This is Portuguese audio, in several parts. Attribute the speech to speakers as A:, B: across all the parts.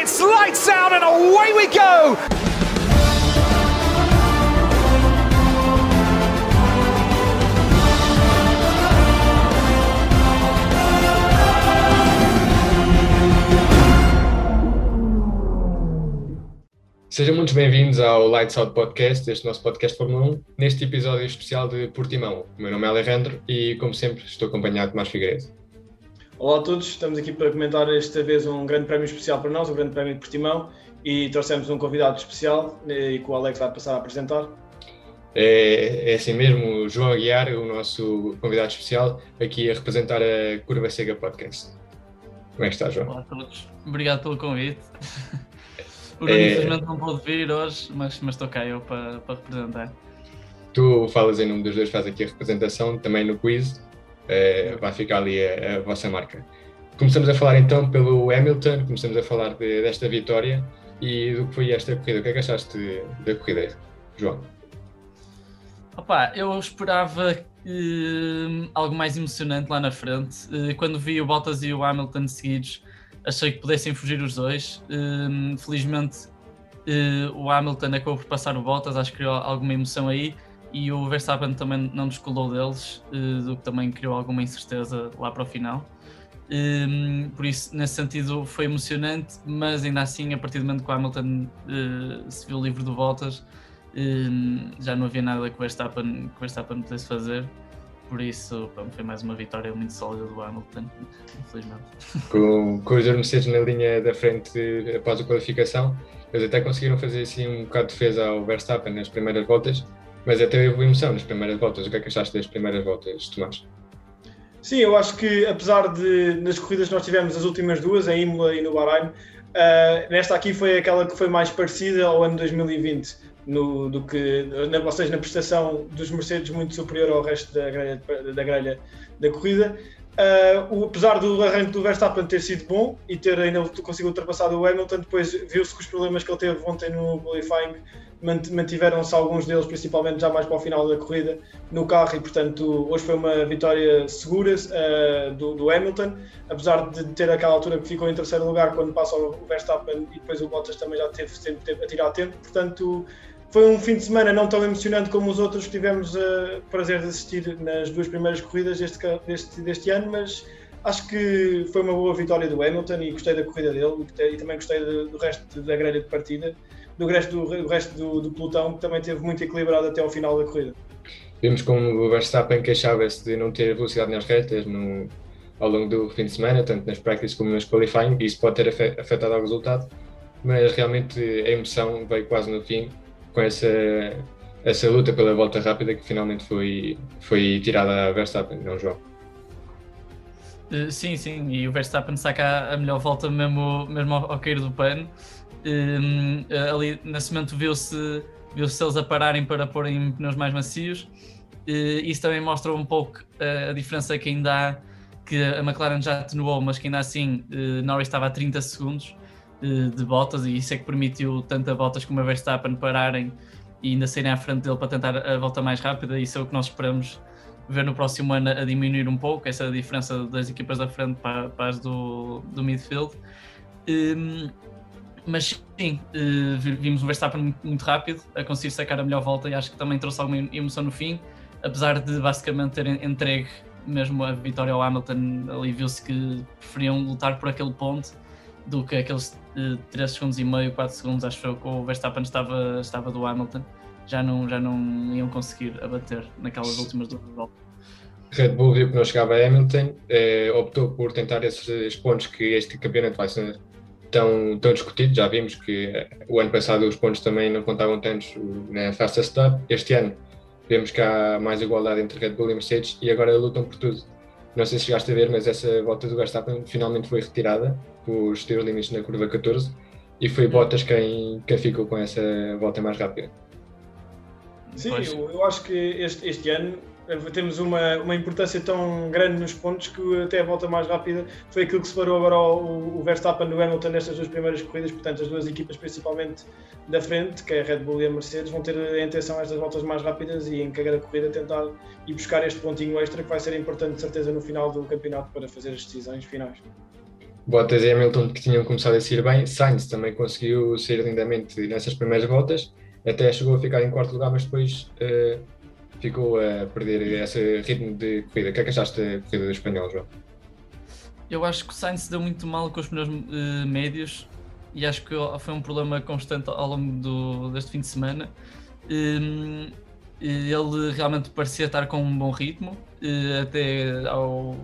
A: it's lights out and away we go!
B: Sejam muito bem-vindos ao Lights Out Podcast, este nosso podcast Fórmula 1, neste episódio especial de Portimão. O meu nome é Alejandro e, como sempre, estou acompanhado de Tomás Figueiredo.
C: Olá a todos, estamos aqui para comentar esta vez um grande prémio especial para nós, o Grande Prémio de Portimão, e trouxemos um convidado especial eh, e que o Alex vai passar a apresentar.
B: É, é assim mesmo, o João Aguiar, o nosso convidado especial, aqui a representar a Curva Cega Podcast. Como é que está, João?
D: Olá a todos, obrigado pelo convite. Por é... infelizmente não pude vir hoje, mas, mas estou cá eu para, para representar.
B: Tu falas em nome dos dois, faz aqui a representação, também no quiz, é, vai ficar ali a, a, vossa marca. Começamos a falar então pelo Hamilton, começamos a falar de, desta vitória e do que foi esta corrida. O que é que achaste da corrida, João?
D: Opa, eu esperava uh, algo mais emocionante lá na frente. Uh, quando vi o Bottas e o Hamilton seguidos, achei que pudessem fugir os dois. Uh, felizmente uh, o Hamilton acabou por passar o Bottas, acho que criou alguma emoção aí e o Verstappen também não descolou deles, uh, do que também criou alguma incerteza lá para o final. Um, por isso, nesse sentido, foi emocionante, mas ainda assim, a partir do momento que o Hamilton uh, se viu livre do Bottas, um, já não havia nada que o Verstappen, que o Verstappen pudesse fazer. Por isso, pronto, foi mais uma vitória muito sólida do Hamilton, infelizmente.
B: Com, com os Mercedes na linha da frente após a qualificação, eles até conseguiram fazer assim um bocado de defesa ao Verstappen nas primeiras voltas, mas até houve emoção nas primeiras voltas. O que é que achaste das primeiras voltas, Tomás?
C: Sim, eu acho que apesar de nas corridas que nós tivemos as últimas duas, em Imola e no Bahrein, uh, nesta aqui foi aquela que foi mais parecida ao ano 2020 no, do que, na, ou seja, na prestação dos Mercedes muito superior ao resto da grelha, da, grelha da corrida. Uh, o, apesar do arranque do Verstappen ter sido bom e ter ainda conseguido ultrapassar o Hamilton, depois viu-se que os problemas que ele teve ontem no qualifying mantiveram-se alguns deles, principalmente já mais para o final da corrida, no carro e, portanto, hoje foi uma vitória segura uh, do, do, Hamilton, apesar de ter aquela altura que ficou em terceiro lugar quando passa o Verstappen e depois o Bottas também já teve tempo a tirar tempo, portanto, foi um fim de semana não tão emocionante como os outros que tivemos uh, prazer de assistir nas duas primeiras corridas deste, deste, deste ano, mas acho que foi uma boa vitória do Hamilton e gostei da corrida dele e também gostei do resto da grelha de partida, do resto, do, do resto do, do, pelotão que também teve muito equilibrado até ao final da corrida.
B: Vimos como o Verstappen queixava-se de não ter velocidade nas retas no, ao longo do fim de semana, tanto nas practices como nas qualifying, e isso pode ter afetado ao resultado, mas realmente a emoção veio quase no fim com essa, essa luta pela volta rápida que finalmente foi, foi tirada a Verstappen, não João?
D: Uh, sim, sim, e o Verstappen saca a melhor volta mesmo, mesmo ao, ao cair do pano. Uh, ali nesse momento viu-se viu-se eles a pararem para porem pneus mais macios. Uh, isso também mostra um pouco a diferença que ainda há, que a McLaren já atenuou, mas que ainda assim Norris estava a 30 segundos de Bottas e isso é que permitiu tanto a como a Verstappen pararem e ainda saírem à frente dele para tentar a volta mais rápida. Isso é o que nós esperamos ver no próximo ano a diminuir um pouco essa diferença das equipas da frente para, para as do, do midfield. Um, mas sim, uh, vimos o Verstappen muito, rápido a conseguir sacar a melhor volta e acho que também trouxe alguma emoção no fim, apesar de basicamente ter entregue mesmo a vitória ao Hamilton. Ali viu-se que preferiam lutar por aquele ponto do que aqueles uh, 3 segundos e meio, 4 segundos, acho que o Verstappen estava, estava do Hamilton, já não, já não iam conseguir abater naquelas últimas duas voltas.
B: Red Bull viu que não chegava a Hamilton, eh, optou por tentar esses pontos que este campeonato vai ser tão, tão discutido. Já vimos que eh, o ano passado os pontos também não contavam tantos na fastest stop. Este ano vemos que há mais igualdade entre Red Bull e Mercedes e agora lutam por tudo. Não sei se chegaste a ver, mas essa volta do Verstappen finalmente foi retirada os teus limites na curva 14 e foi Bottas quem, quem ficou com essa volta mais rápida.
C: Sim, eu, eu, acho que este, este ano eh, temos uma, uma importância tão grande nos pontos que até a volta mais rápida foi aquilo que separou agora o, o Verstappen do Hamilton nestas duas primeiras corridas, portanto as duas equipas principalmente da frente, que é a Red Bull e a Mercedes, vão ter a intenção estas voltas mais rápidas e em cada corrida tentar ir buscar este pontinho extra que vai ser importante de certeza no final do campeonato para fazer as decisões finais.
B: Bottas e Hamilton que tinham começado a sair bem, Sainz também conseguiu sair lindamente nessas primeiras voltas, até chegou a ficar em quarto lugar, mas depois uh, ficou a perder esse ritmo de corrida. O que é que achaste da corrida do espanhol, João?
D: Eu acho que o Sainz se deu muito mal com os pneus uh, médios e acho que foi um problema constante ao longo do, deste fim de semana. Um, ele realmente parecia estar com um bom ritmo, até ao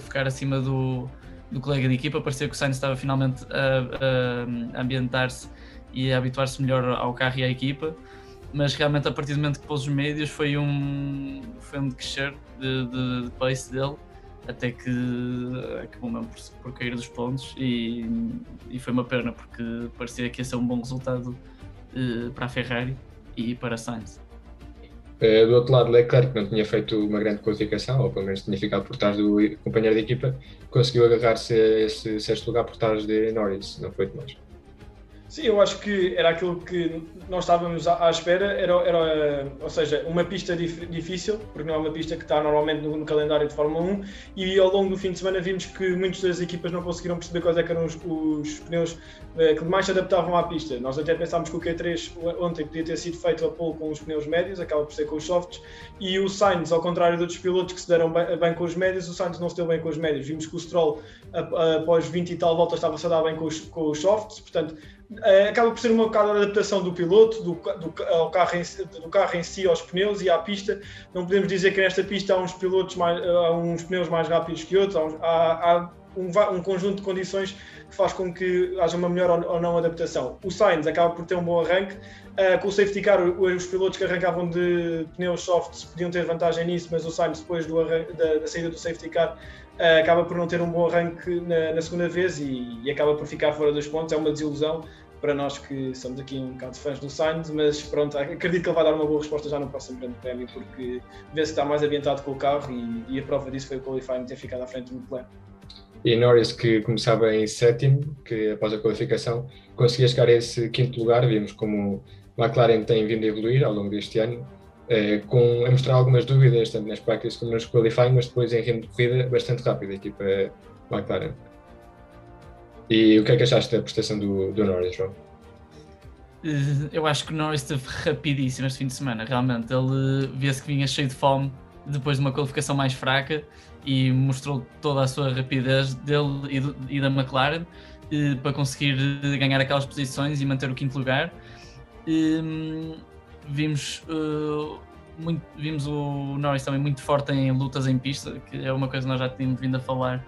D: ficar acima do, do colega de equipa, parecia que o Sainz estava finalmente a, a ambientar-se e habituar-se melhor ao carro e à equipa, mas realmente a partir do momento que pôs os médios foi um, foi um decrescer de, de, de pace dele, até que acabou mesmo por, por cair dos pontos e, e, foi uma pena porque parecia que ia ser um bom resultado uh, para a Ferrari e para a Sainz.
B: Uh, do outro lado, Leclerc não tinha feito uma grande qualificação, ou pelo menos tinha ficado por trás do companheiro de equipa, conseguiu agarrar-se a esse sexto lugar por trás de Norris, não foi demais.
C: Sim, eu acho que era aquilo que nós estávamos à, espera, era, era, ou seja, uma pista dif, difícil, porque não é uma pista que está normalmente no, no, calendário de Fórmula 1, e ao longo do fim de semana vimos que muitas das equipas não conseguiram perceber quais é eram os, os, pneus eh, que mais se adaptavam à pista. Nós até pensámos que o Q3 ontem podia ter sido feito a pole com os pneus médios, acaba por ser com os softs, e o Sainz, ao contrário de outros pilotos que se deram bem, bem com os médios, o Sainz não se deu bem com os médios. Vimos que o Stroll, após 20 e tal voltas, estava-se a dar bem com os, com os softs, portanto é, acaba por ser uma bocado de adaptação do piloto, do, do, ao carro em, do carro em si, aos pneus e à pista. Não podemos dizer que nesta pista há uns pilotos mais, há uns pneus mais rápidos que outros, há, há um, um, conjunto de condições que faz com que haja uma melhor ou não adaptação. O Sainz acaba por ter um bom arranque, uh, com o safety car, os pilotos que arrancavam de pneus softs podiam ter vantagem nisso, mas o Sainz, depois do da, da, saída do safety car, uh, acaba por não ter um bom arranque na, na segunda vez e, e, acaba por ficar fora dos pontos. É uma desilusão para nós que somos aqui um bocado fãs do Sainz, mas pronto, acredito que ele vai dar uma boa resposta já no próximo Grande Prémio, porque vê-se que está mais ambientado com o carro e, e, a prova disso foi o qualifying ter ficado à frente do Leclerc.
B: E Norris, que começava em sétimo, que após a qualificação conseguia chegar a esse quinto lugar, vimos como McLaren tem vindo a evoluir ao longo deste ano, eh, com, a mostrar algumas dúvidas, tanto nas practices como nos qualifying, mas depois em ritmo de corrida bastante rápido, a equipa McLaren. E o que é que achaste da prestação do, do Norris, João?
D: Eh, eu acho que o Norris esteve rapidíssimo este fim de semana, realmente. Ele vê-se que vinha cheio de fome depois de uma qualificação mais fraca e mostrou toda a sua rapidez dele e, do, e da McLaren eh, para conseguir ganhar aquelas posições e manter o quinto lugar. Ehm, vimos, uh, muito, vimos o Norris também muito forte em lutas em pista, que é uma coisa que nós já tínhamos vindo a falar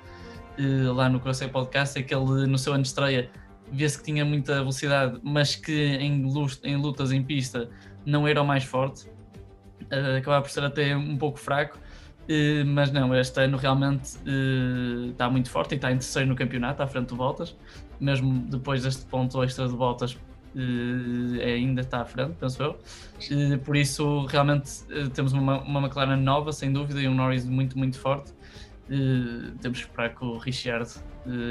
D: uh, lá no Crosshair Podcast, é que ele no seu ano de estreia vê-se que tinha muita velocidade, mas que em, em lutas em pista não era o mais forte, uh, acabava por ser até um pouco fraco, uh, mas não, este ano realmente uh, está muito forte e está em terceiro no campeonato, à frente de voltas, mesmo depois deste ponto extra de voltas. Ainda está à frente, penso eu. por isso, realmente temos uma, uma McLaren nova, sem dúvida, e um Norris muito, muito forte. Temos que esperar que o Richard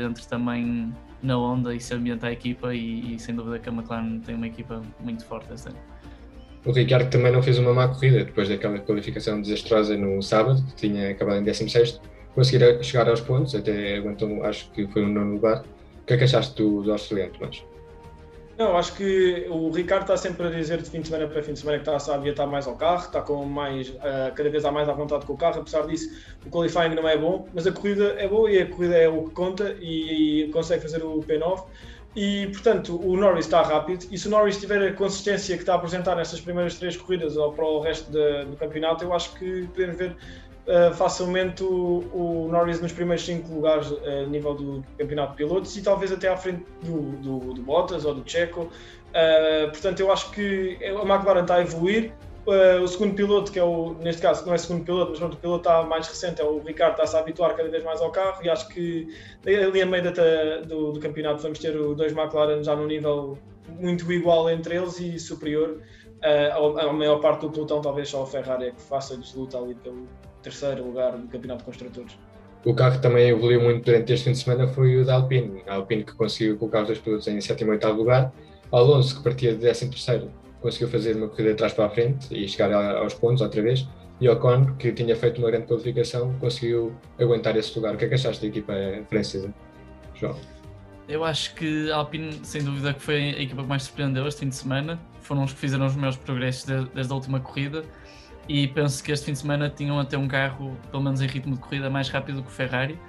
D: entre também na onda e se ambiente a equipa e, e, sem dúvida que a McLaren tem uma equipa muito forte este ano.
B: O Ricardo também não fez uma má corrida depois daquela qualificação desastrosa no sábado, que tinha acabado em 16 conseguir chegar aos pontos, até aguentou, acho que foi um nono lugar. O que é que achaste do, do australiano, Tomás?
C: Não, acho que o Ricardo está sempre a dizer de fim de semana para fim de semana que está a estar mais ao carro, está com mais, uh, cada vez há mais à vontade com o carro, apesar disso o qualifying não é bom, mas a corrida é boa e a corrida é o que conta e, e consegue fazer o P9 e portanto o Norris está rápido e se o Norris tiver a consistência que está a apresentar nestas primeiras três corridas ou para o resto de, do campeonato, eu acho que podemos ver uh, facilmente o, o, Norris nos primeiros cinco lugares uh, a nível do campeonato de pilotos e talvez até à frente do, do, do Bottas ou do Checo. Uh, portanto, eu acho que a McLaren está a evoluir. Uh, o segundo piloto, que é o, neste caso, não é segundo piloto, mas o piloto está mais recente, é o Ricardo, está-se a habituar cada vez mais ao carro e acho que ali a meio da, do, do, campeonato vamos ter os dois McLaren já num nível muito igual entre eles e superior uh, à maior parte do pelotão, talvez só a Ferrari é que faça luta ali pelo, terceiro lugar do Campeonato de Construtores.
B: O carro que também evoluiu muito durante este fim de semana foi o da Alpine. A Alpine que conseguiu colocar os dois pilotos em sétimo e oitavo lugar. Alonso, que partia de décimo terceiro, conseguiu fazer uma corrida de trás para a frente e chegar aos pontos outra vez. E Ocon, que tinha feito uma grande qualificação, conseguiu aguentar esse lugar. O que é que achaste da equipa francesa? João?
D: Eu acho que a Alpine, sem dúvida, que foi a equipa que mais surpreendeu este fim de semana. Foram os que fizeram os melhores progressos desde a última corrida. E penso que este fim de semana tinham até um carro, pelo menos em ritmo de corrida, mais rápido que o Ferrari.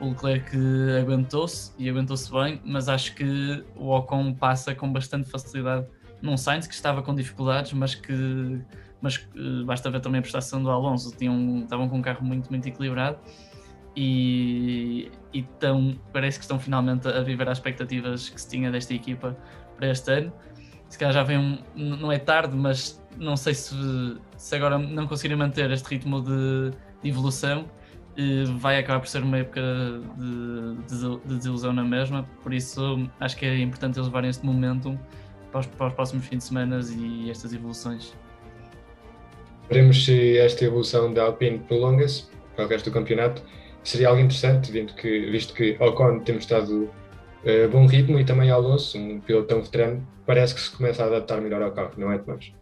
D: O Leclerc aguentou-se e aguentou-se bem, mas acho que o Ocon passa com bastante facilidade num Sainz que estava com dificuldades, mas que mas uh, basta ver também a prestação do Alonso, tinham, estavam com um carro muito, muito equilibrado e, e tão, parece que estão finalmente a viver as expectativas que se tinha desta equipa para este ano. Se calhar já vem um, não é tarde, mas não sei se, se agora não conseguirem manter este ritmo de, de evolução, uh, vai acabar por ser uma época de, de, de, desilusão na mesma, por isso acho que é importante eles levarem este momento para os, para os próximos fins de semana e estas evoluções.
B: Veremos se esta evolução da Alpine prolonga-se para o resto do campeonato. Seria algo interessante, visto que, visto que Ocon tem mostrado uh, bom ritmo e também Alonso, um piloto tão veterano, parece que se começa a adaptar melhor ao carro, não é, Tomás?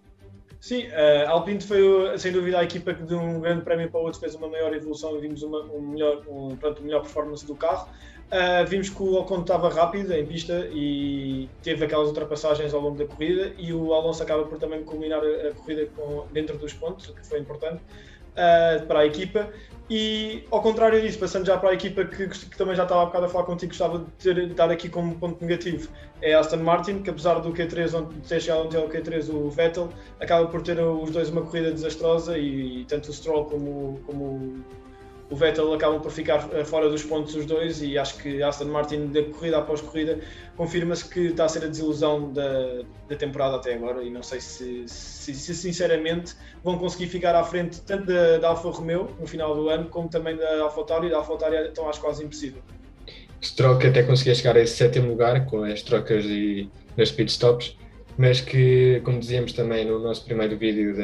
C: Sim, uh, Alpine foi sem dúvida a equipa que de um grande prémio para o outro fez uma maior evolução e vimos uma um melhor, um, pronto, melhor performance do carro. Uh, vimos que o Ocon estava rápido em pista e teve aquelas ultrapassagens ao longo da corrida e o Alonso acaba por também culminar a corrida com, dentro dos pontos, o que foi importante uh, para a equipa. E ao contrário disso, passando já para a equipa que, que também já estava há bocado a falar contigo, gostava de ter dar aqui como ponto negativo, é Aston Martin, que apesar do Q3, de ter chegado ontem ao Q3 o Vettel, acaba por ter os dois uma corrida desastrosa e, e tanto o Stroll como, como o Vettel acabam por ficar eh, fora dos pontos os dois e acho que Aston Martin, de corrida após corrida, confirma-se que está a ser a desilusão da, da temporada até agora e não sei se, se, se, sinceramente vão conseguir ficar à frente tanto da, da Alfa Romeo no final do ano como também da Alfa Tauri e da Alfa Tauri estão acho quase impossível.
B: Stroll que até conseguia chegar a esse sétimo lugar com as trocas e nas pitstops, mas que, como dizíamos também no nosso primeiro vídeo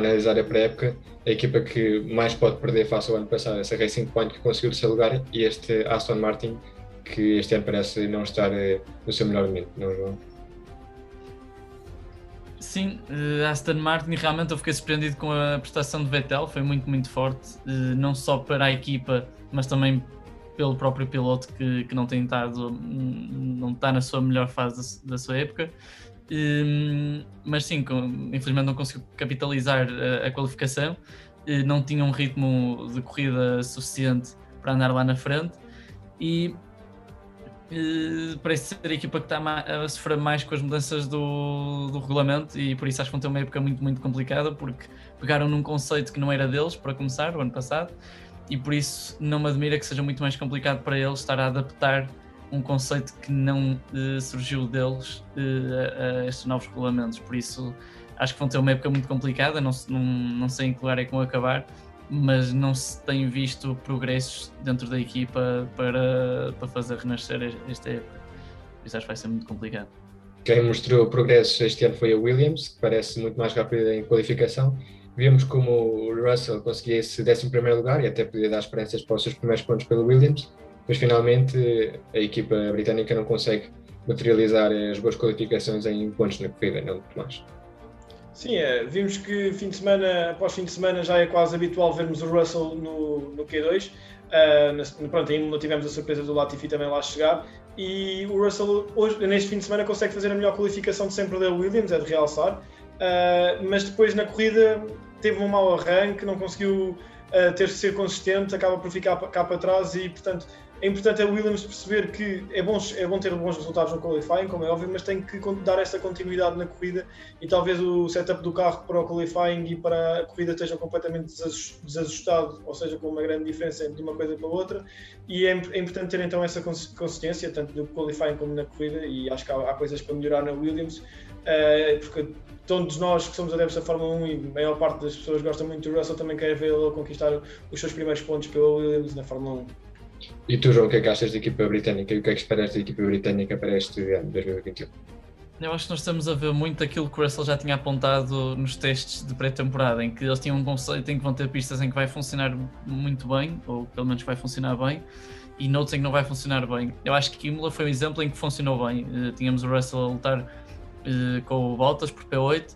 B: de analisar a pré-época, a equipa que mais pode perder face ao ano passado, essa Racing Point que conseguiu o seu lugar e este Aston Martin que este ano parece não estar eh, no seu melhor momento, não é, João?
D: Sim, uh, Aston Martin realmente eu fiquei surpreendido com a prestação de Vettel, foi muito, muito forte, uh, não só para a equipa, mas também pelo próprio piloto que, que não tem estado, não está na sua melhor fase da, da sua época. Um, mas sim, infelizmente não conseguiu capitalizar a, a, qualificação, não tinha um ritmo de corrida suficiente para andar lá na frente. E parece ser a equipa que está a sofrer mais com as mudanças do, do regulamento e por isso acho que vão ter uma época muito, muito complicada porque pegaram num conceito que não era deles para começar, o ano passado, e por isso não me admira que seja muito mais complicado para eles estar a adaptar um conceito que não uh, surgiu deles uh, a, estes novos regulamentos. Por isso, acho que vão ter uma época muito complicada. Não, não, não sei em que lugar é que vão acabar, mas não se tem visto progressos dentro da equipa para, para fazer renascer esta época. Por isso, acho que vai ser muito complicado.
B: Quem mostrou progressos este ano foi a Williams, que parece muito mais rápida em qualificação. Vimos como o Russell conseguia esse 11 lugar e até podia dar esperanças para os seus primeiros pontos pelo Williams mas finalmente a equipa britânica não consegue materializar as boas qualificações em pontos na corrida, não mais.
C: Sim, é, vimos que fim de semana após fim de semana já é quase habitual vermos o Russell no, no Q2. Uh, ah, pronto, ainda tivemos a surpresa do Latifi também lá chegar. E o Russell, hoje, neste fim de semana, consegue fazer a melhor qualificação de sempre da Williams, é de realçar. Uh, mas depois na corrida teve um mau arranque, não conseguiu uh, ter de ser consistente, acaba por ficar cá para trás e, portanto, é importante a Williams perceber que é bom, é bom ter bons resultados no qualifying, como é óbvio, mas tem que dar essa continuidade na corrida e talvez o setup do carro para o qualifying e para a corrida esteja completamente desajustado, ou seja, com uma grande diferença de uma coisa para outra. E é, é importante ter então essa consistência, tanto no qualifying como na corrida, e acho que há, há coisas para melhorar na Williams, uh, porque todos nós que somos adeptos da Fórmula 1 e a maior parte das pessoas gostam muito do Russell também quer vê-lo conquistar os seus primeiros pontos pela Williams na Fórmula 1.
B: E tu, João, o que é que achas da equipa britânica e o que é que esperas da equipa britânica para este ano 2021?
D: Eu acho que nós estamos a ver muito aquilo que o Russell já tinha apontado nos testes de pré-temporada, em que eles tinham um conceito em que vão ter pistas em que vai funcionar muito bem, ou pelo menos vai funcionar bem, e noutros em que não vai funcionar bem. Eu acho que Imola foi um exemplo em que funcionou bem. Uh, tínhamos o Russell a lutar uh, com o Bottas por P8,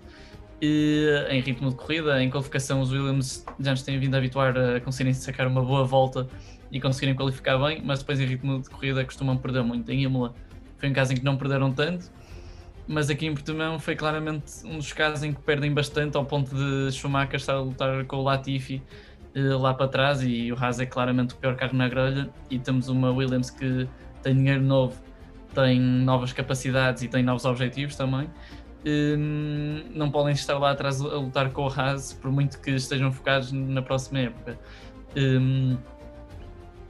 D: e, em ritmo de corrida, em qualificação, os Williams já nos têm vindo a habituar a conseguirem sacar uma boa volta e conseguirem qualificar bem, mas depois em ritmo de corrida costumam perder muito. Em Imola foi um caso em que não perderam tanto, mas aqui em Portimão foi claramente um dos casos em que perdem bastante ao ponto de Schumacher estar a lutar com o Latifi eh, lá para trás e o Haas é claramente o pior carro na grelha e temos uma Williams que tem dinheiro novo, tem novas capacidades e tem novos objetivos também. Hum, não podem estar lá atrás a lutar com o Haas por muito que estejam focados na próxima época. Hum,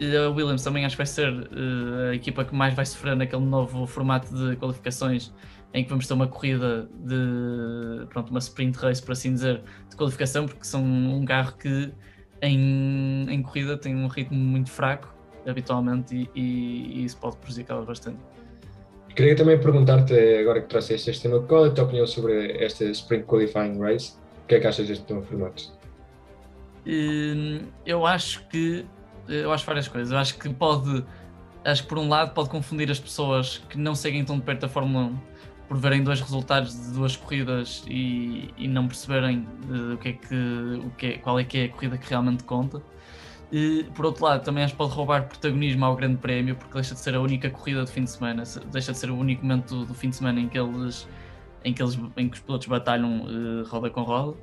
D: a Williams também acho que vai ser uh, a equipa que mais vai sofrer naquele novo formato de qualificações em que vamos ter uma corrida de pronto, uma sprint race, por assim dizer, de qualificação, porque são um carro que em, em corrida tem um ritmo muito fraco habitualmente e, e, e isso pode prejudicá-los bastante.
B: Queria também perguntar-te, agora que trouxeste este tema, qual é a tua opinião sobre esta Sprint Qualifying Race? O que é que achas deste novo formato?
D: Eu acho que eu acho várias coisas. Eu acho que pode, acho que por um lado pode confundir as pessoas que não seguem tão de perto a Fórmula 1 por verem dois resultados de duas corridas e, e não perceberem uh, o que é que, o que é, qual é que é a corrida que realmente conta. E, por outro lado, também que pode roubar protagonismo ao Grande Prémio, porque deixa de ser a única corrida do fim de semana, deixa de ser o único momento do, fim de semana em que eles em que, eles, em que os pilotos batalham uh, roda com roda.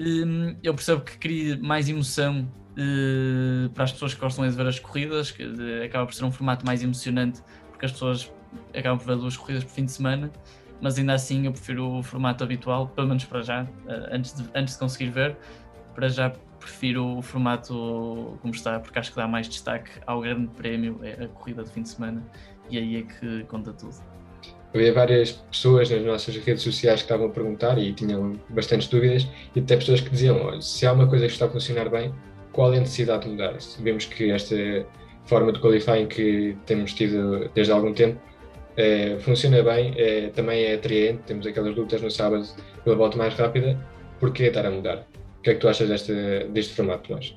D: Um, eu percebo que cria mais emoção uh, para as pessoas que gostam de ver as corridas, que uh, acaba por ser um formato mais emocionante, porque as pessoas acabam por ver duas corridas por fim de semana, mas ainda assim eu prefiro o formato habitual, pelo menos para já, uh, antes, de, antes de conseguir ver, para já prefiro o formato como está, porque acho que dá mais destaque ao grande prémio, é a corrida de fim de semana, e aí é que conta tudo.
B: Havia várias pessoas nas nossas redes sociais que estavam a perguntar e tinham bastantes dúvidas, e até pessoas que diziam: se há uma coisa que está a funcionar bem, qual é a necessidade de mudar? Vemos que esta forma de qualifying que temos tido desde há algum tempo é, funciona bem, é, também é atraente, temos aquelas lutas no sábado pela volta mais rápida, porquê estar a mudar? O que é que tu achas deste, formato, Tomás?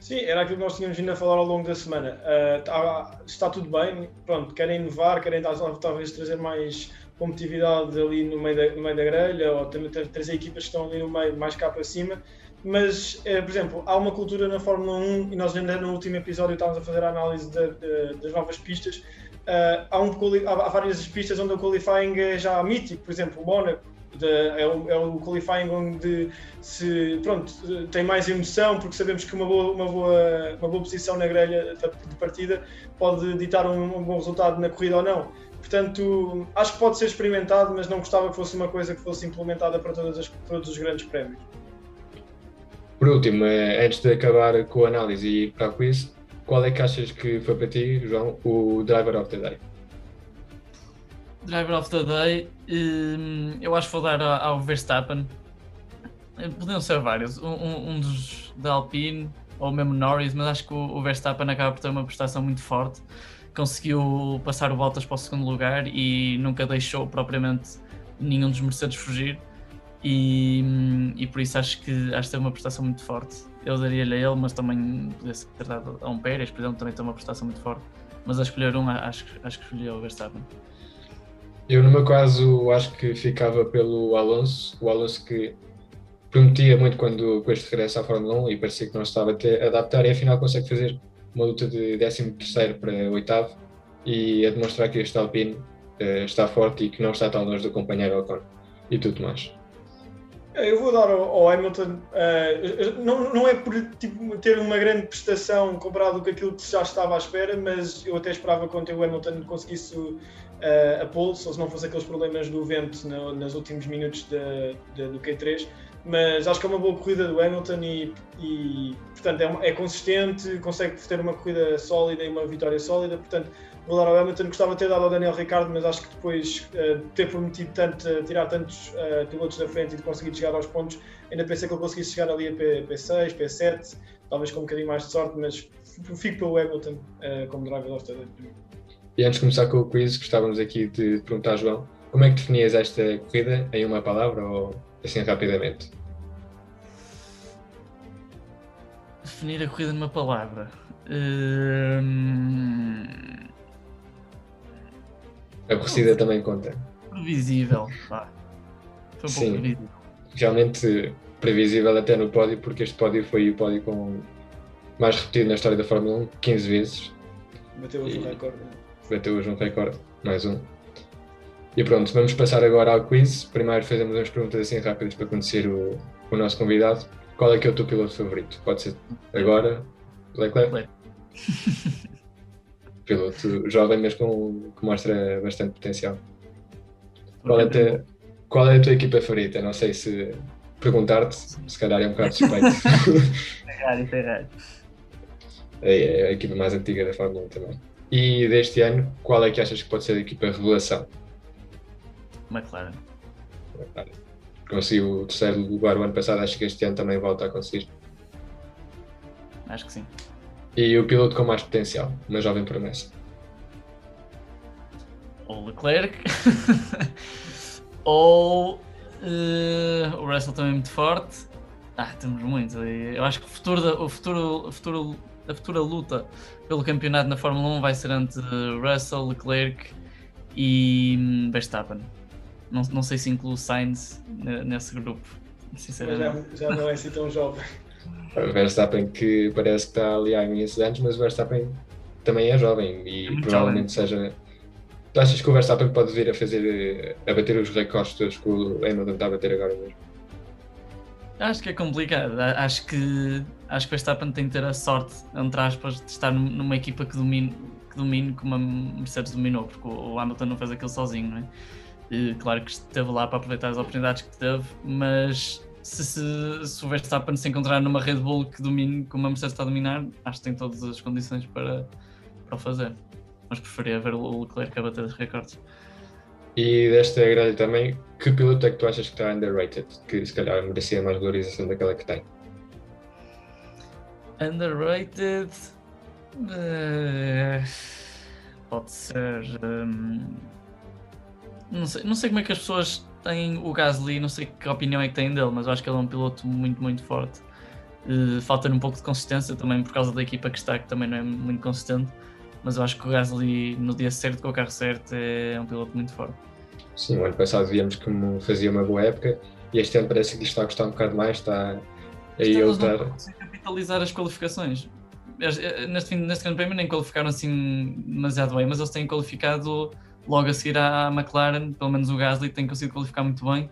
C: Sim, era aquilo que nós tínhamos vindo a falar ao longo da semana. Uh, está, está, tudo bem, pronto, querem inovar, querem talvez trazer mais competitividade ali no meio da, no meio da grelha, ou trazer equipas que estão ali no meio, mais cá para cima. Mas, uh, por exemplo, há uma cultura na Fórmula 1, e nós ainda no último episódio estávamos a fazer a análise de, de, das novas pistas. Uh, há, um, há, várias pistas onde o qualifying é já mítico, por exemplo, o Mónaco é, o, é o qualifying onde se, pronto, tem mais emoção, porque sabemos que uma boa, uma boa, uma boa posição na grelha de partida pode ditar um, um bom resultado na corrida ou não. Portanto, acho que pode ser experimentado, mas não gostava que fosse uma coisa que fosse implementada para as, todos os grandes prémios.
B: Por último, eh, antes de acabar com a análise e para a quiz, qual é que achas que foi para ti, João, o Driver of the Day?
D: Driver of the Day, hum, eu acho que vou dar ao Verstappen. Podiam ser vários, um, um dos da Alpine ou mesmo Norris, mas acho que o Verstappen acaba por ter uma prestação muito forte. Conseguiu passar o Bottas para o segundo lugar e nunca deixou propriamente nenhum dos Mercedes fugir. E, e por isso acho que acho que uma prestação muito forte. Eu daria-lhe a ele, mas também podia ser dado a um Pérez, por exemplo, também tem uma prestação muito forte. Mas a escolher um, acho, acho que escolhi o Verstappen.
B: Eu, no meu caso, acho que ficava pelo Alonso. O Alonso que prometia muito quando com este regresso à Fórmula 1 e parecia que não estava a adaptar e afinal consegue fazer uma luta de 13 para 8 e a demonstrar que este Alpine uh, está forte e que não está tão longe de acompanhar o Ocon. E tudo mais.
C: Eu vou dar ao, Hamilton, uh, não, não é por tipo, ter uma grande prestação comparado com aquilo que já estava à espera, mas eu até esperava que o Hamilton conseguisse a pole, se não fosse aqueles problemas do vento no, nos últimos minutos de, de, do Q3. Mas acho que é uma boa corrida do Hamilton e, e portanto, é, é consistente, consegue ter uma corrida sólida e uma vitória sólida. Portanto, vou dar ao Hamilton. Gostava de ter dado ao Daniel Ricardo, mas acho que depois uh, ter prometido tanto, uh, tirar tantos uh, pilotos da frente e de conseguir chegar aos pontos, ainda pensei que ele conseguisse chegar ali a P, P6, P7, talvez com um bocadinho mais de sorte, mas fico pelo Hamilton como driver of the day.
B: E antes de começar com o quiz, gostávamos aqui de perguntar, João, como é que definias esta corrida em uma palavra ou assim rapidamente?
D: Definir a corrida numa palavra. Hum...
B: A corrida também conta.
D: Previsível. Ah, foi um
B: Sim, previsível. realmente previsível até no pódio, porque este pódio foi o pódio com mais repetido na história da Fórmula 1, 15 vezes.
C: Bateu hoje
B: E-
C: o recorde.
B: Bateu hoje um recorde, mais um. E pronto, vamos passar agora ao quiz. Primeiro fazemos umas perguntas assim rápidas para conhecer o, o nosso convidado. Qual é que é o teu piloto favorito? Pode ser agora, Leclerc?
D: Leclerc.
B: Piloto jovem, mas com, que mostra bastante potencial. Qual é, a te- qual é a tua equipa favorita? Não sei se perguntar-te, se calhar é um bocado suspeito.
D: É raro, isso é raro.
B: é, é a equipa mais antiga da Fórmula 1 também. E deste ano, qual é que achas que pode ser a equipa revelação?
D: McLaren.
B: Conseguiu o terceiro lugar o ano passado, acho que este ano também volta a conseguir.
D: Acho que sim.
B: E o piloto com mais potencial, uma jovem promessa.
D: Ou Leclerc. ou eh, o Russell também é muito forte. Ah, temos muitos. Eu acho que o futuro, da- o futuro, o futuro, a futura luta pelo campeonato na Fórmula 1 vai ser entre Russell, Leclerc e hum, Verstappen. Não, não sei se incluo Sainz ne- nesse grupo,
C: Mas
D: sinceramente.
C: já, já não é assim tão jovem.
B: O Verstappen que parece que está ali há imensos anos, mas o Verstappen também é jovem e
D: É
B: provavelmente seja. Tu achas que o Verstappen pode vir a fazer, a bater os recordes todos que o Hamilton está a bater agora mesmo?
D: Acho que é complicado. Acho que acho que Verstappen tem que ter a sorte, entre aspas, de estar num- numa equipa que domine, que domine como a Mercedes dominou, porque o Hamilton não fez aquilo sozinho, não é? E, claro que esteve lá para aproveitar as oportunidades que teve, mas se, se, se o Verstappen se encontrar numa Red Bull que domine como a Mercedes está a dominar, acho que tem todas as condições para, para o fazer. Mas preferia ver o Leclerc a bater os recordes.
B: E desta grelha também, que piloto é que tu achas que está underrated? Que se calhar merecia mais valorização daquela que tem?
D: Underrated. eh, pode ser. hum, não, sei, não sei como é que as pessoas têm o Gasly, não sei que opinião é que têm dele, mas eu acho que ele é um piloto muito, muito forte. Eh, Falta-lhe um pouco de consistência também por causa da equipa que está, que também não é muito consistente. Mas eu acho que o Gasly, no dia certo, com o carro certo, é um piloto muito forte.
B: Sim, o ano passado víamos como fazia uma boa época e este ano parece que lhe está a gostar um bocado mais, está aí
D: não
B: lutar.
D: conseguem capitalizar as qualificações. Eh, Neste, neste grande prémio nem qualificaram assim demasiado bem, mas eles têm qualificado logo a seguir à McLaren, pelo menos o Gasly tem conseguido qualificar muito bem,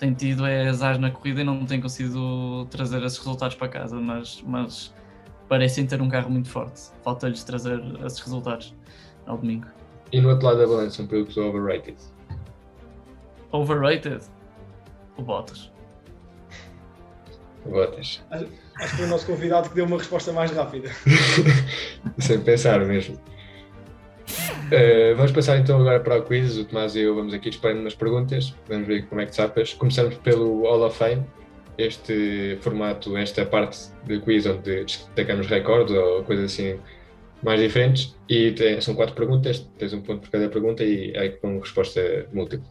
D: tem tido é, azar na corrida e não tem conseguido trazer esses resultados para casa, mas, mas parecem ter um carro muito forte. Falta-lhes trazer esses resultados ao domingo.
B: E no outro lado da balança, um piloto overrated.
D: Overrated? O Bottas.
B: Bottas.
C: Acho que foi o nosso convidado que deu uma resposta mais rápida.
B: Sem pensar mesmo. Uh, vamos passar então agora para o quiz. O Tomás e eu vamos aqui disparando umas perguntas. Vamos ver como é que sapas. Começamos pelo Hall of Fame. Este formato, esta parte de quiz onde destacamos recordes ou coisas assim mais diferentes. E tem- são quatro perguntas. Tens um ponto por cada pergunta e é com resposta múltipla.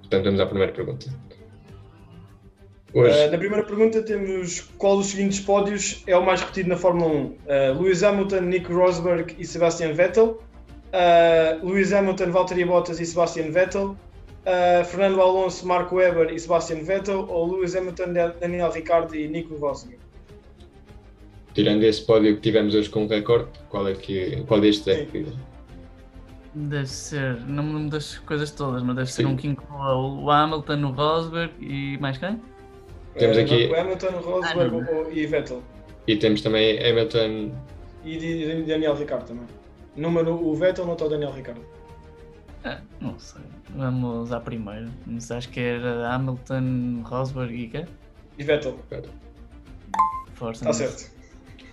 B: Portanto, vamos à primeira pergunta. Hoje,
C: Uh, na primeira pergunta temos qual dos seguintes pódios é o mais repetido na Fórmula 1? Uh, Lewis Hamilton, Nico Rosberg e Sebastian Vettel. Uh, Lewis Hamilton, Valtteri Bottas e Sebastian Vettel. Uh, Fernando Alonso, Marco Webber e Sebastian Vettel. Ou Lewis Hamilton, Daniel Ricciardo e Nico Rosberg.
B: tirando esse pódio que tivemos hoje com o recorde, qual, é que, qual destes é que.
D: Deve ser, não me lembro das coisas todas, mas deve ser
B: Sim.
D: um que inclua o Hamilton, o Rosberg e mais quem?
B: Temos
C: Uh,
B: aqui-
C: Marco Hamilton, Rosberg
D: Ah,
C: e Vettel.
B: E temos também Hamilton
C: E Daniel Ricciardo também. Número, o Vettel não está o Daniel Ricciardo.
D: Ah, não sei. Vamos à primeira. Acho que era Hamilton, Rosberg e quê?
C: E Vettel.
D: Força.
C: Está certo.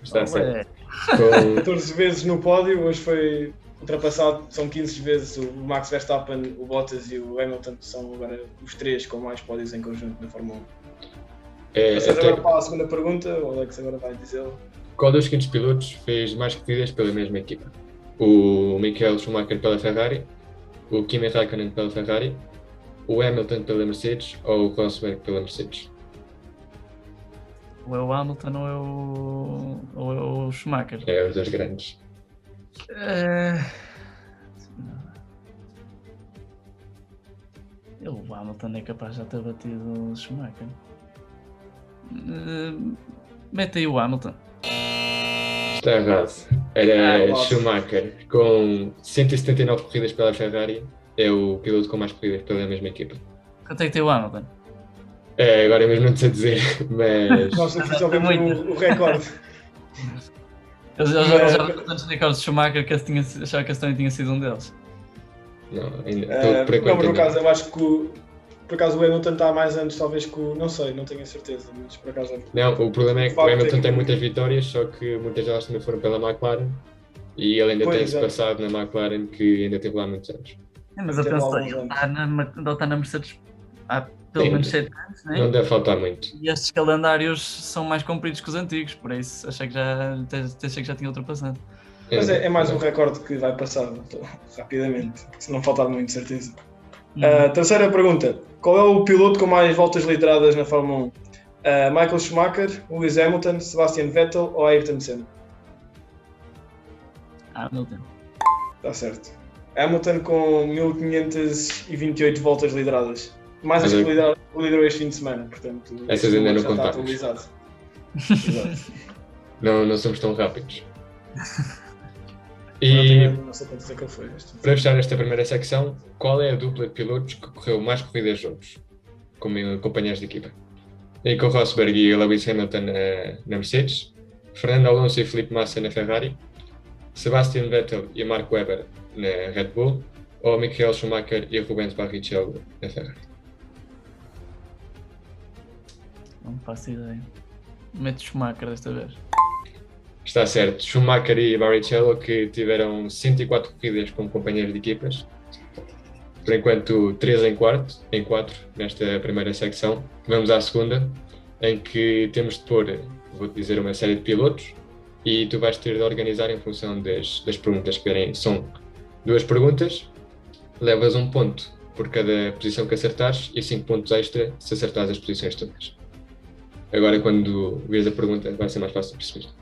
B: Está certo. Com,
C: 14 vezes no pódio, hoje foi ultrapassado, são 15 vezes o Max Verstappen, o Bottas e o Hamilton, são agora os três com mais pódios em conjunto na Fórmula 1.
B: é,
C: Passamos
B: até-
C: agora para a segunda pergunta, o Alex agora vai dizer.
B: qual dos seguintes pilotos fez mais corridas pela mesma equipa? O Michael Schumacher pela Ferrari, o Kimi Raikkonen pela Ferrari, o Hamilton pela Mercedes ou o Rosberg pela Mercedes?
D: ou é o Hamilton ou é o, ou é o Schumacher.
B: É, os dois grandes.
D: Eh, O Hamilton é capaz de já ter batido o Schumacher. Eh, Mete aí o Hamilton.
B: Está errado. Era
C: Ah,
B: Schumacher, com 179 corridas pela Ferrari, é o piloto com mais corridas pela mesma equipa.
D: Quanto é que tem o Hamilton?
B: É, agora mesmo não sei dizer, mas
C: Nós aqui só vemos o, o recorde.
D: Eles
C: Mas-
D: já já tantos recordes de Schumacher que tinha, achava que esse também tinha sido um deles.
B: não, ainda, por, por
C: não, por
B: ainda
C: acaso, eu acho que o, por acaso o Hamilton está mais antes, talvez que o. Não sei, não tenho a certeza, mas por acaso.
B: Não, o problema é que o
C: Facto é
B: Hamilton
C: que-
B: tem muitas vitórias, só que muitas delas também foram pela McLaren e ele ainda tem-se passado na McLaren que ainda teve lá muitos anos.
D: É, mas eu
C: Teve
D: penso,
C: alguns
D: ele
C: anos.
D: está na, ele está na Mercedes há pelo
B: Sim,
D: menos 7 anos, né?
B: Não deve faltar muito.
D: E estes calendários são mais compridos que os antigos, por isso achei que já, achei que já tinha ultrapassado.
C: Mas é, é mais um recorde que vai passar então, rapidamente, se não faltar muito, certeza. Uh, terceira pergunta: Qual é o piloto com mais voltas lideradas na Fórmula 1? Uh, Michael Schumacher, Lewis Hamilton, Sebastian Vettel ou Ayrton Senna?
D: Ah, Deus.
C: Está certo. Hamilton com 1528 voltas lideradas. Mais as que
B: é-
C: liderou, liderou este fim de semana, portanto.
B: Essas ainda não.
C: Exato.
B: Não, não somos tão rápidos.
C: Não,
B: E
C: tenho- não sei quantos é que ele foi. este.
B: para fechar esta primeira secção, qual é a dupla de pilotos que correu mais corridas juntos, como companheiros de equipa? Nico Rosberg e Lewis Hamilton eh, na Mercedes, Fernando Alonso e Felipe Massa na Ferrari, Sebastian Vettel e Mark Webber na Red Bull, ou Michael Schumacher e Rubens Barrichello na Ferrari?
D: Não faço ideia. Mete Schumacher desta vez.
B: Está certo, Schumacher e Barrichello que tiveram 104 corridas como companheiros de equipas. Por enquanto, 3 em quarto, em 4 nesta primeira secção. Vamos à segunda, em que temos de pôr, vou-te dizer, uma série de pilotos e tu vais ter de organizar em função das, das perguntas que. São duas perguntas, levas um ponto por cada posição que acertares e 5 pontos extra se acertares as posições todas. Agora, quando vês a pergunta, vai ser mais fácil de perceber.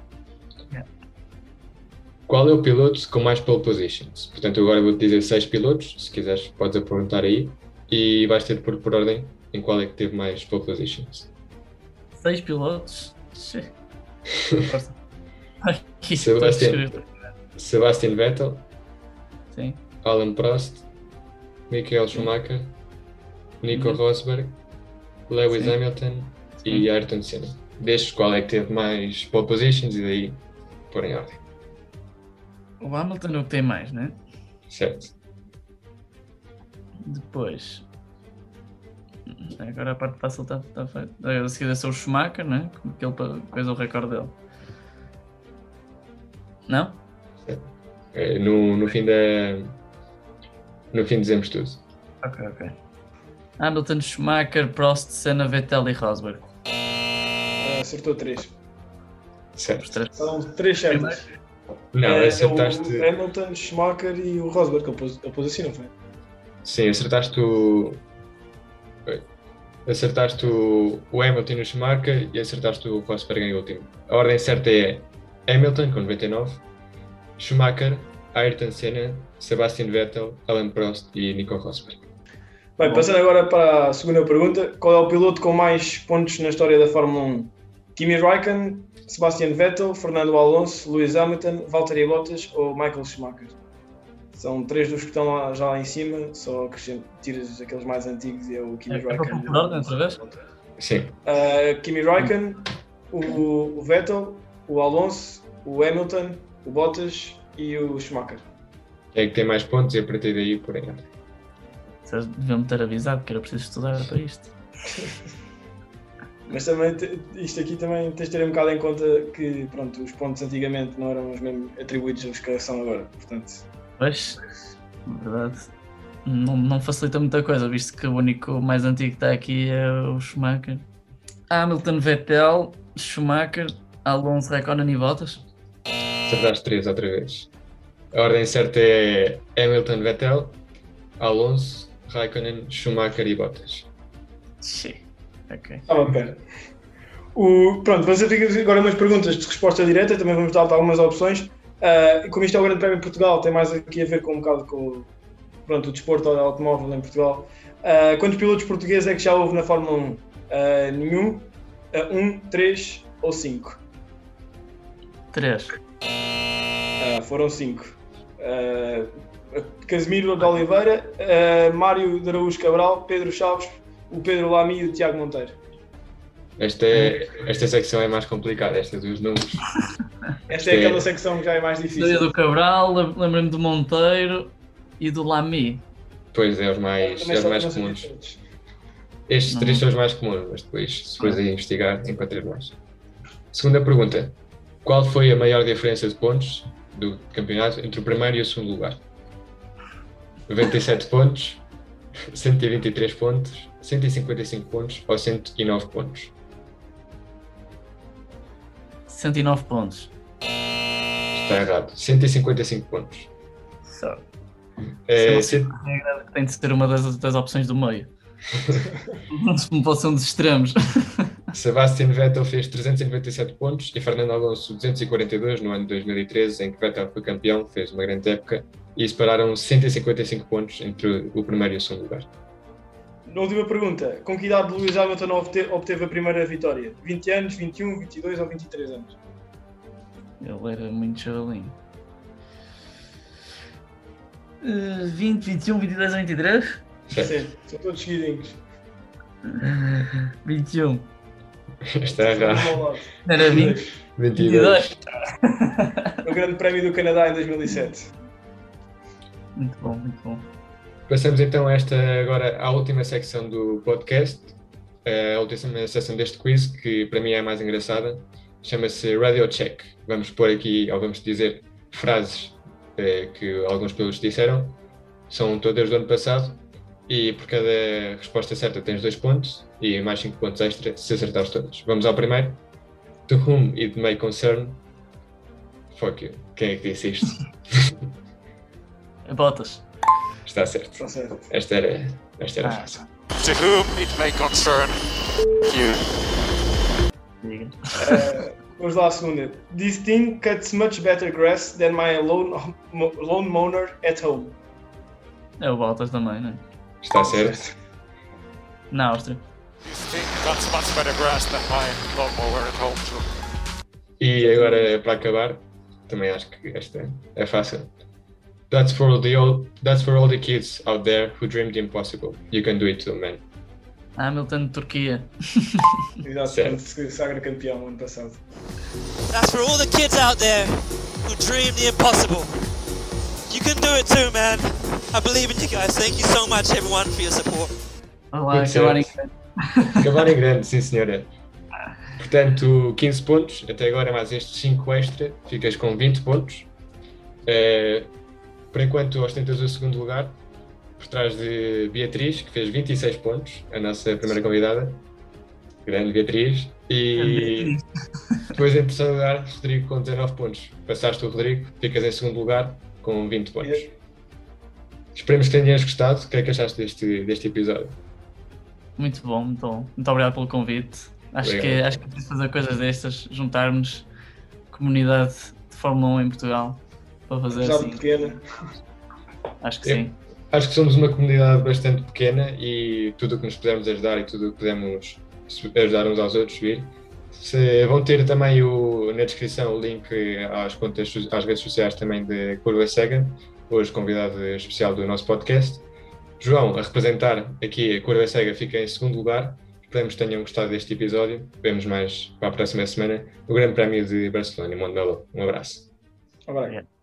B: Qual é o piloto com mais pole positions? Portanto, agora vou-te dizer seis pilotos, se quiseres podes apontar aí, e vais ter pôr por ordem em qual é que teve mais pole positions.
D: Seis pilotos? Escrever.
B: Sebastian Vettel,
D: Sim.
B: Alan Prost, Michael Schumacher, Nico
D: Uhum.
B: Rosberg, Lewis
D: Sim.
B: Hamilton
D: Sim.
B: e Ayrton Senna. Destes, qual é que teve mais pole positions e daí pôr em ordem,
D: O Hamilton é o que tem mais, né?
B: certo?
D: Depois. Agora a parte fácil está tá feita. A seguir é só o Schumacher, né? Que ele coisa o recorde dele. Não?
B: Eh, No, no fim da... No fim dizemos tudo.
D: Ok, ok. Hamilton, Schumacher, Prost, Senna, Vettel e Rosberg.
C: Acertou três.
B: Certo.
D: três.
C: São três certas.
B: Não,
C: É,
B: acertaste...
C: O Hamilton, Schumacher e o Rosberg, ele pôs, ele pôs assim, não foi?
B: Sim, acertaste o. Acertaste o, o Hamilton e o Schumacher e acertaste o Rosberg em último. A ordem certa é Hamilton com 99, Schumacher, Ayrton Senna, Sebastian Vettel, Alan Prost e Nico Rosberg.
C: Bem, passando agora para a segunda pergunta. Qual é o piloto com mais pontos na história da Fórmula 1? Kimi Raikkonen, Sebastian Vettel, Fernando Alonso, Lewis Hamilton, Valtteri Bottas ou Michael Schumacher? São três dos que estão lá, já lá em cima, só acrescento, tiras aqueles mais antigos e é o Kimi
D: É, é para
C: Raikkonen.
D: por ordem outra vez?
B: Sim,
C: Uh, Kimi Raikkonen, o, o Vettel, o Alonso, o Hamilton, o Bottas e o Schumacher.
B: quem é que tem mais pontos e a partir daí por aí.
D: Vocês deviam me ter avisado que era preciso estudar para isto.
C: Mas também, isto aqui também tens de ter um bocado em conta que pronto, os pontos antigamente não eram os mesmos atribuídos aos que são agora. Portanto,
D: Pois, na verdade, não, não facilita muita coisa, visto que o único mais antigo que está aqui é o Schumacher. Hamilton, Vettel, Schumacher, Alonso, Raikkonen e Bottas.
B: Acertaste três outra vez. A ordem certa é Hamilton, Vettel, Alonso, Raikkonen, Schumacher e Bottas.
D: Sim. Ok.
C: ah, bem, pera. O, pronto, vamos ter agora umas perguntas de resposta direta, também vamos dar algumas opções. E como isto é o Grande Prémio de Portugal, tem mais aqui a ver com um bocado com o- pronto, o desporto automóvel em Portugal. Ah, quantos pilotos portugueses é que já houve na Fórmula 1? Ah, nenhum, um, três ou cinco?
D: Três.
C: Uh, foram cinco. Uh, Casemiro de Oliveira, uh, Mário de Araújo Cabral, Pedro Chaves, o Pedro Lamy e o Tiago Monteiro.
B: Esta, é, esta secção é mais complicada, esta dos números.
C: Esta é aquela secção que já é mais difícil.
D: do Cabral, lembro-me do Monteiro e do Lamy.
B: Pois é, os mais, é os mais comuns. Estes três são os mais comuns, mas depois, se fores a investigar, encontras mais. Segunda pergunta: Qual foi a maior diferença de pontos do campeonato entre o primeiro e o segundo lugar? 97 pontos, 123 pontos, 155 pontos ou 109 pontos?
D: 109 pontos.
B: Está errado. 155 pontos.
D: Só. É, se... Tem de ser uma das, das opções do meio. Não possam dos extremos.
B: Sebastian Vettel fez 397 pontos e Fernando Alonso 242 no ano de 2013, em que Vettel foi campeão, fez uma grande época e separaram 155 pontos entre o primeiro e o segundo lugar.
C: Na última pergunta, com que idade Lewis Hamilton obteve, obteve a primeira vitória? 20 anos, 21, 22 ou 23 anos?
D: Ele era muito chavalinho. Uh, 20, 21, 22 ou 23?
C: Sim, são todos seguidinhos.
D: 21.
B: Está errado.
D: Era 20. 22.
C: o Grande Prémio do Canadá em 2007.
D: Muito bom, muito bom.
B: Passamos então esta agora à última secção do podcast, a última secção deste quiz, que para mim é a mais engraçada, chama-se Radio Check. Vamos pôr aqui, ou vamos dizer, frases eh, que alguns pilotos disseram, são todas do ano passado, e por cada resposta certa tens dois pontos e mais cinco pontos extra se acertares todas. Vamos ao primeiro. To whom it may concern. Fuck you. Quem é que disse isto?
D: Botas.
B: Está certo.
C: Está certo.
B: Esta era, esta era ah. fácil.
A: To whom it may concern you.
C: Uh, vamos lá à segunda. This thing cuts much better grass than my lone, lone mower at home.
D: É o Bottas também, não é?
B: Está certo.
D: Na Áustria.
A: This thing cuts much better grass than my lone mower at home too.
B: E agora, para acabar, também acho que esta é fácil. That's for the all, that's for all the kids out there who dreamed the impossible. You can do it too, man.
D: Hamilton, Turquia.
C: Exato, quando se sagra campeão ano passado.
E: That's for all the kids out there who dream the impossible. You can do it too, man. I believe in you guys. Thank you so much, everyone, for your support.
D: Olá, acabar grande.
B: acabar grande, sim senhora. Portanto, 15 pontos, até agora mais estes 5 extra, ficas com 20 pontos. Uh, por enquanto, ostentas o segundo lugar, por trás de Beatriz, que fez 26 pontos, a nossa primeira convidada. Grande Beatriz. E depois, em terceiro lugar, Rodrigo com 19 pontos. Passaste o Rodrigo, ficas em segundo lugar com 20 pontos. Esperemos que tenhas gostado. O que é que achaste deste, deste episódio?
D: Muito bom, muito bom. Muito obrigado pelo convite. Acho obrigado. que, acho que preciso fazer coisas destas, juntarmos comunidade de Fórmula 1 em Portugal para fazer
C: Já
D: assim.
C: pequena.
D: Acho que sim.
B: Acho que somos uma comunidade bastante pequena e tudo o que nos pudermos ajudar e tudo o que podemos ajudar uns aos outros vir. Se, vão ter também o, na descrição o link às contas, às redes sociais também de Curva Cega, hoje convidado especial do nosso podcast. João, a representar aqui a Curva Cega, fica em segundo lugar. Esperamos que tenham gostado deste episódio. Vemos mais para a próxima semana no Grande Prémio de Barcelona, em Montmeló. Um abraço.
C: Obrigado.